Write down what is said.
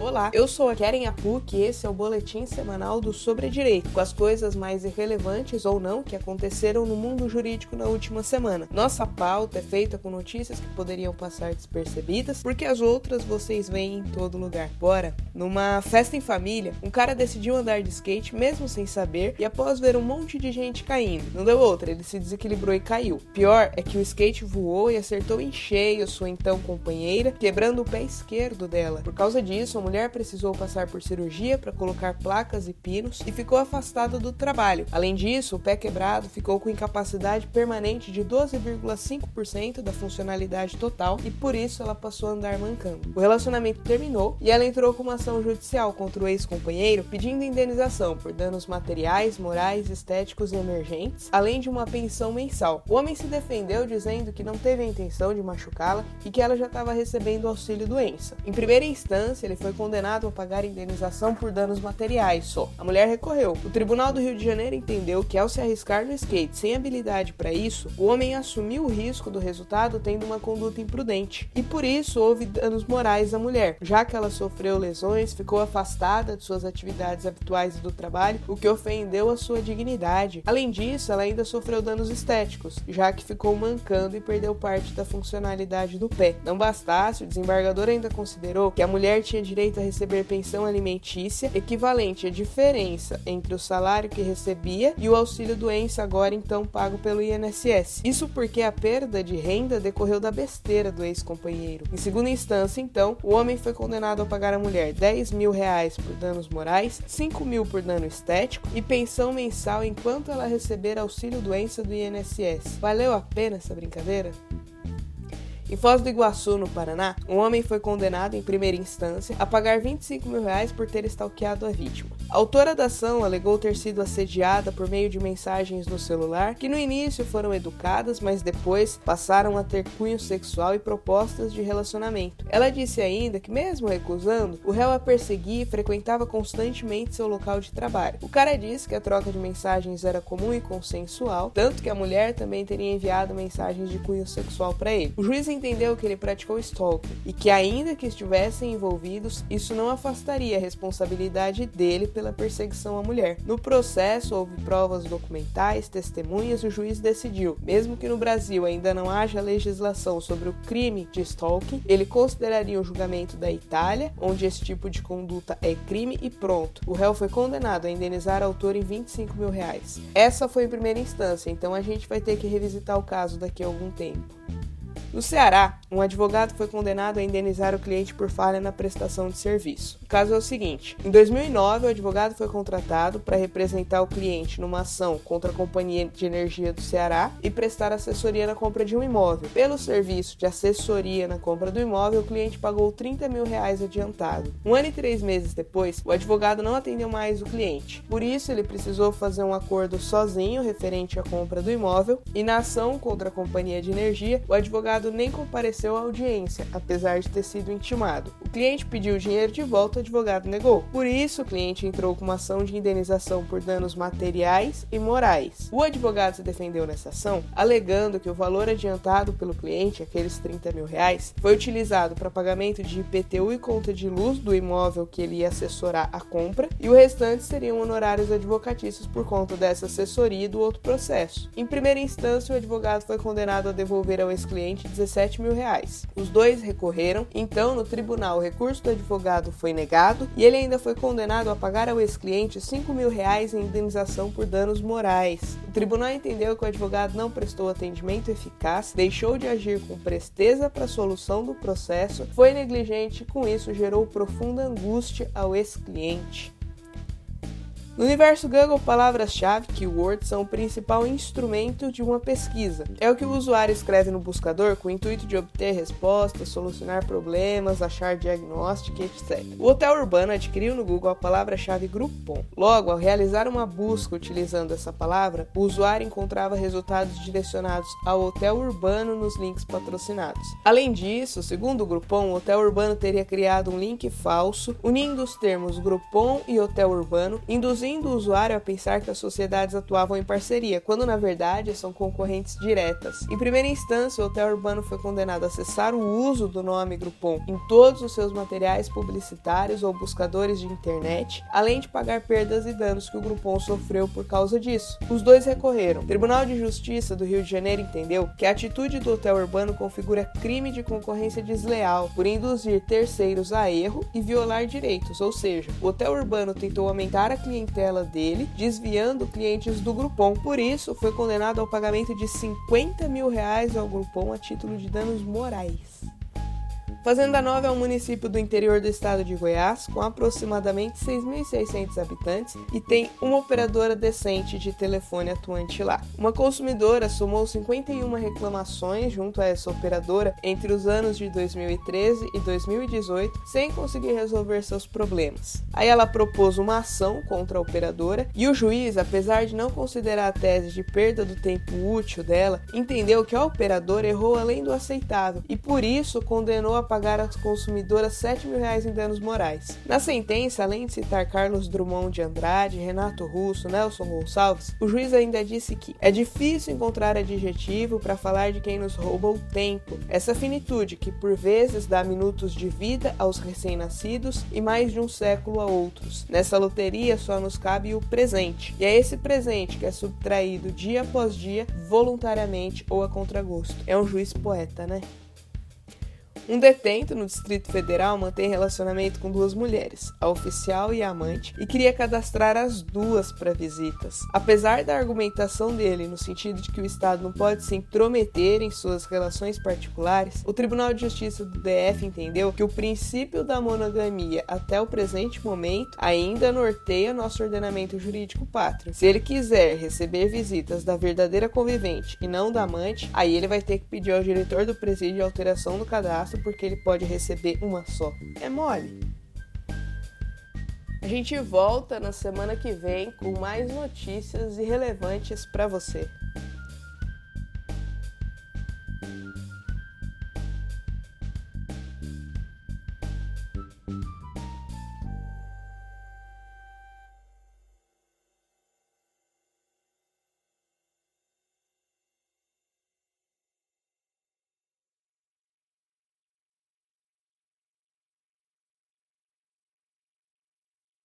Olá, eu sou a Keren Apuk e esse é o boletim semanal do Sobre Direito, com as coisas mais irrelevantes ou não que aconteceram no mundo jurídico na última semana. Nossa pauta é feita com notícias que poderiam passar despercebidas, porque as outras vocês veem em todo lugar. Bora! Numa festa em família, um cara decidiu andar de skate mesmo sem saber e após ver um monte de gente caindo. Não deu outra, ele se desequilibrou e caiu. Pior é que o skate voou e acertou em cheio sua então companheira, quebrando o pé esquerdo dela. Por causa disso, a mulher precisou passar por cirurgia para colocar placas e pinos e ficou afastada do trabalho. Além disso, o pé quebrado ficou com incapacidade permanente de 12,5% da funcionalidade total e por isso ela passou a andar mancando. O relacionamento terminou e ela entrou com uma ação judicial contra o ex-companheiro pedindo indenização por danos materiais, morais, estéticos e emergentes, além de uma pensão mensal. O homem se defendeu dizendo que não teve a intenção de machucá-la e que ela já estava recebendo auxílio doença. Em primeira instância, ele foi condenado a pagar indenização por danos materiais só. A mulher recorreu. O Tribunal do Rio de Janeiro entendeu que ao se arriscar no skate sem habilidade para isso, o homem assumiu o risco do resultado tendo uma conduta imprudente. E por isso houve danos morais à mulher, já que ela sofreu lesões, ficou afastada de suas atividades habituais e do trabalho, o que ofendeu a sua dignidade. Além disso, ela ainda sofreu danos estéticos, já que ficou mancando e perdeu parte da funcionalidade do pé. Não bastasse, o desembargador ainda considerou que a mulher tinha direito direito a receber pensão alimentícia equivalente à diferença entre o salário que recebia e o auxílio doença agora então pago pelo INSS. Isso porque a perda de renda decorreu da besteira do ex-companheiro. Em segunda instância, então, o homem foi condenado a pagar à mulher 10 mil reais por danos morais, 5 mil por dano estético e pensão mensal enquanto ela receber auxílio doença do INSS. Valeu a pena essa brincadeira? Em Foz do Iguaçu, no Paraná, um homem foi condenado em primeira instância a pagar 25 mil reais por ter stalkeado a vítima. A autora da ação alegou ter sido assediada por meio de mensagens no celular que no início foram educadas, mas depois passaram a ter cunho sexual e propostas de relacionamento. Ela disse ainda que, mesmo recusando, o réu a perseguia e frequentava constantemente seu local de trabalho. O cara disse que a troca de mensagens era comum e consensual, tanto que a mulher também teria enviado mensagens de cunho sexual para ele. O juiz entendeu que ele praticou stalking e que, ainda que estivessem envolvidos, isso não afastaria a responsabilidade dele pela perseguição à mulher. No processo, houve provas documentais, testemunhas e o juiz decidiu, mesmo que no Brasil ainda não haja legislação sobre o crime de stalking, ele consideraria o julgamento da Itália, onde esse tipo de conduta é crime e pronto. O réu foi condenado a indenizar a autor em 25 mil reais. Essa foi em primeira instância, então a gente vai ter que revisitar o caso daqui a algum tempo. No Ceará, um advogado foi condenado a indenizar o cliente por falha na prestação de serviço. O caso é o seguinte: em 2009, o advogado foi contratado para representar o cliente numa ação contra a Companhia de Energia do Ceará e prestar assessoria na compra de um imóvel. Pelo serviço de assessoria na compra do imóvel, o cliente pagou 30 mil reais adiantado. Um ano e três meses depois, o advogado não atendeu mais o cliente. Por isso, ele precisou fazer um acordo sozinho referente à compra do imóvel e na ação contra a Companhia de Energia, o advogado nem compareceu à audiência, apesar de ter sido intimado. Cliente pediu o dinheiro de volta, o advogado negou. Por isso, o cliente entrou com uma ação de indenização por danos materiais e morais. O advogado se defendeu nessa ação, alegando que o valor adiantado pelo cliente, aqueles 30 mil reais, foi utilizado para pagamento de IPTU e conta de luz do imóvel que ele ia assessorar a compra, e o restante seriam honorários advocatícios por conta dessa assessoria e do outro processo. Em primeira instância, o advogado foi condenado a devolver ao ex-cliente 17 mil reais. Os dois recorreram, então no tribunal o recurso do advogado foi negado e ele ainda foi condenado a pagar ao ex-cliente 5 mil reais em indenização por danos morais. O tribunal entendeu que o advogado não prestou atendimento eficaz, deixou de agir com presteza para a solução do processo, foi negligente e com isso gerou profunda angústia ao ex-cliente. No universo Google, palavras-chave, keywords, são o principal instrumento de uma pesquisa. É o que o usuário escreve no buscador com o intuito de obter respostas, solucionar problemas, achar diagnóstico, etc. O hotel urbano adquiriu no Google a palavra-chave Groupon. Logo, ao realizar uma busca utilizando essa palavra, o usuário encontrava resultados direcionados ao hotel urbano nos links patrocinados. Além disso, segundo o Groupon, o hotel urbano teria criado um link falso unindo os termos Groupon e hotel urbano, induzindo induzindo o usuário a pensar que as sociedades atuavam em parceria, quando na verdade são concorrentes diretas. Em primeira instância, o Hotel Urbano foi condenado a cessar o uso do nome Groupon em todos os seus materiais publicitários ou buscadores de internet, além de pagar perdas e danos que o Groupon sofreu por causa disso. Os dois recorreram. O Tribunal de Justiça do Rio de Janeiro entendeu que a atitude do Hotel Urbano configura crime de concorrência desleal por induzir terceiros a erro e violar direitos, ou seja, o Hotel Urbano tentou aumentar a clientela dele, desviando clientes do Groupon. Por isso, foi condenado ao pagamento de 50 mil reais ao Groupon a título de danos morais. Fazenda Nova é um município do interior do estado de Goiás, com aproximadamente 6.600 habitantes e tem uma operadora decente de telefone atuante lá. Uma consumidora somou 51 reclamações junto a essa operadora entre os anos de 2013 e 2018, sem conseguir resolver seus problemas. Aí ela propôs uma ação contra a operadora e o juiz, apesar de não considerar a tese de perda do tempo útil dela, entendeu que a operadora errou além do aceitável e por isso condenou a pagar às consumidoras 7 mil reais em danos morais. Na sentença, além de citar Carlos Drummond de Andrade, Renato Russo, Nelson Gonçalves, o juiz ainda disse que é difícil encontrar adjetivo para falar de quem nos rouba o tempo, essa finitude que por vezes dá minutos de vida aos recém-nascidos e mais de um século a outros. Nessa loteria só nos cabe o presente, e é esse presente que é subtraído dia após dia, voluntariamente ou a contragosto. É um juiz poeta, né? Um detento no Distrito Federal mantém relacionamento com duas mulheres, a oficial e a amante, e queria cadastrar as duas para visitas. Apesar da argumentação dele no sentido de que o Estado não pode se intrometer em suas relações particulares, o Tribunal de Justiça do DF entendeu que o princípio da monogamia até o presente momento ainda norteia nosso ordenamento jurídico pátrio. Se ele quiser receber visitas da verdadeira convivente e não da amante, aí ele vai ter que pedir ao diretor do presídio a alteração do cadastro porque ele pode receber uma só. É mole. A gente volta na semana que vem com mais notícias irrelevantes para você.